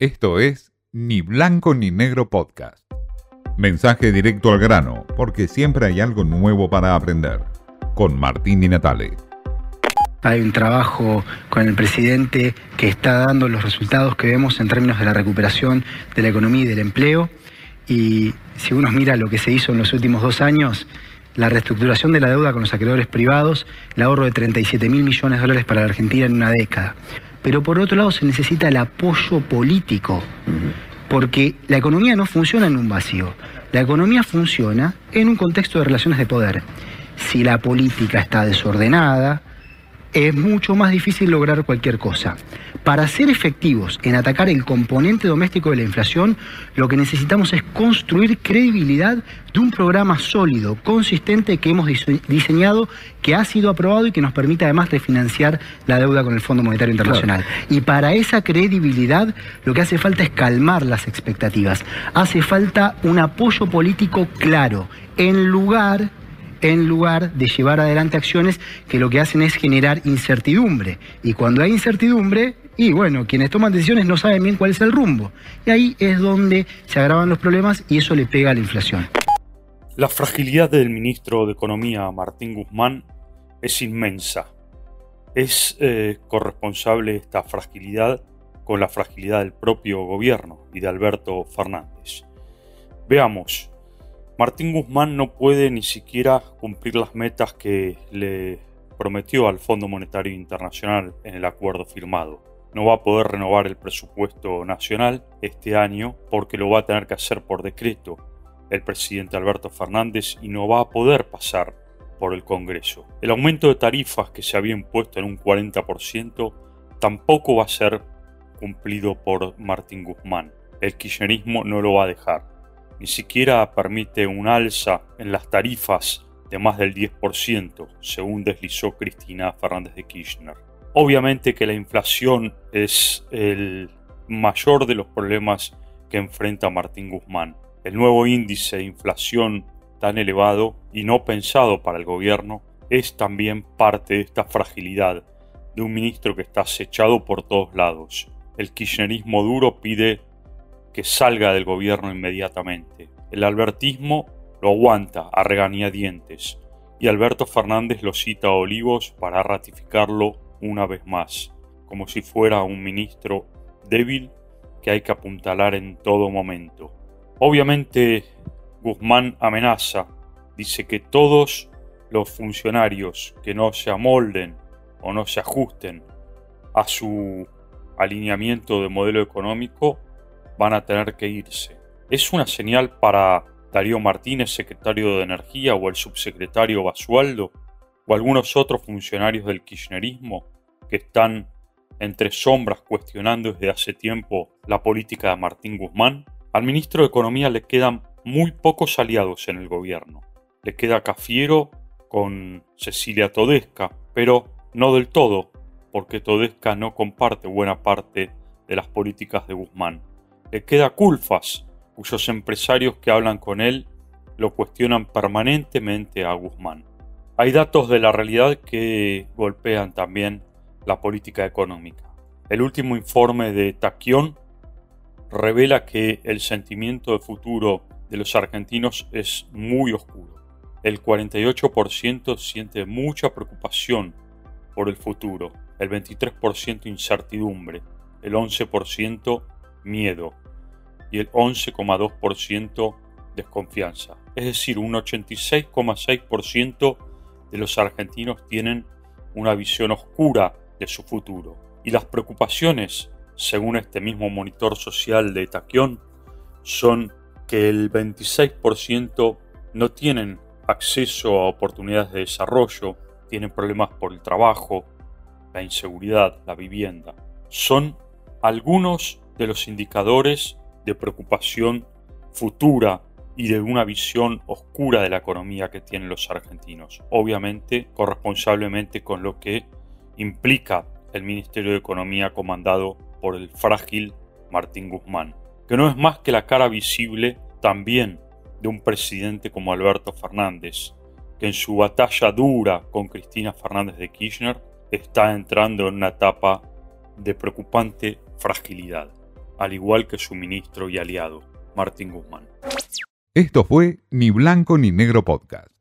Esto es Ni Blanco ni Negro Podcast. Mensaje directo al grano, porque siempre hay algo nuevo para aprender. Con Martín Di Natale. Hay un trabajo con el presidente que está dando los resultados que vemos en términos de la recuperación de la economía y del empleo. Y si uno mira lo que se hizo en los últimos dos años, la reestructuración de la deuda con los acreedores privados, el ahorro de 37 mil millones de dólares para la Argentina en una década. Pero por otro lado se necesita el apoyo político, porque la economía no funciona en un vacío, la economía funciona en un contexto de relaciones de poder. Si la política está desordenada, es mucho más difícil lograr cualquier cosa. Para ser efectivos en atacar el componente doméstico de la inflación, lo que necesitamos es construir credibilidad de un programa sólido, consistente que hemos diseñado, que ha sido aprobado y que nos permite además refinanciar la deuda con el Fondo Monetario Internacional. Y para esa credibilidad lo que hace falta es calmar las expectativas. Hace falta un apoyo político claro, en lugar en lugar de llevar adelante acciones que lo que hacen es generar incertidumbre. Y cuando hay incertidumbre, y bueno, quienes toman decisiones no saben bien cuál es el rumbo. Y ahí es donde se agravan los problemas y eso le pega a la inflación. La fragilidad del ministro de Economía, Martín Guzmán, es inmensa. Es eh, corresponsable esta fragilidad con la fragilidad del propio gobierno y de Alberto Fernández. Veamos, Martín Guzmán no puede ni siquiera cumplir las metas que le prometió al Fondo Monetario Internacional en el acuerdo firmado. No va a poder renovar el presupuesto nacional este año porque lo va a tener que hacer por decreto el presidente Alberto Fernández y no va a poder pasar por el Congreso. El aumento de tarifas que se había impuesto en un 40% tampoco va a ser cumplido por Martín Guzmán. El kirchnerismo no lo va a dejar ni siquiera permite un alza en las tarifas de más del 10%, según deslizó Cristina Fernández de Kirchner. Obviamente que la inflación es el mayor de los problemas que enfrenta Martín Guzmán. El nuevo índice de inflación tan elevado y no pensado para el gobierno es también parte de esta fragilidad de un ministro que está acechado por todos lados. El kirchnerismo duro pide que salga del gobierno inmediatamente. El albertismo lo aguanta a regañadientes y Alberto Fernández lo cita a Olivos para ratificarlo una vez más, como si fuera un ministro débil que hay que apuntalar en todo momento. Obviamente Guzmán amenaza, dice que todos los funcionarios que no se amolden o no se ajusten a su alineamiento de modelo económico van a tener que irse. ¿Es una señal para Darío Martínez, secretario de Energía, o el subsecretario Basualdo, o algunos otros funcionarios del kirchnerismo que están entre sombras cuestionando desde hace tiempo la política de Martín Guzmán? Al ministro de Economía le quedan muy pocos aliados en el gobierno. Le queda Cafiero con Cecilia Todesca, pero no del todo, porque Todesca no comparte buena parte de las políticas de Guzmán le queda Culfas, cuyos empresarios que hablan con él lo cuestionan permanentemente a Guzmán. Hay datos de la realidad que golpean también la política económica. El último informe de Taquión revela que el sentimiento de futuro de los argentinos es muy oscuro. El 48% siente mucha preocupación por el futuro, el 23% incertidumbre, el 11% miedo y el 11,2% desconfianza. Es decir, un 86,6% de los argentinos tienen una visión oscura de su futuro. Y las preocupaciones, según este mismo monitor social de Taquión, son que el 26% no tienen acceso a oportunidades de desarrollo, tienen problemas por el trabajo, la inseguridad, la vivienda. Son algunos de los indicadores de preocupación futura y de una visión oscura de la economía que tienen los argentinos. Obviamente, corresponsablemente con lo que implica el Ministerio de Economía comandado por el frágil Martín Guzmán, que no es más que la cara visible también de un presidente como Alberto Fernández, que en su batalla dura con Cristina Fernández de Kirchner está entrando en una etapa de preocupante fragilidad. Al igual que su ministro y aliado, Martín Guzmán. Esto fue Ni Blanco ni Negro Podcast.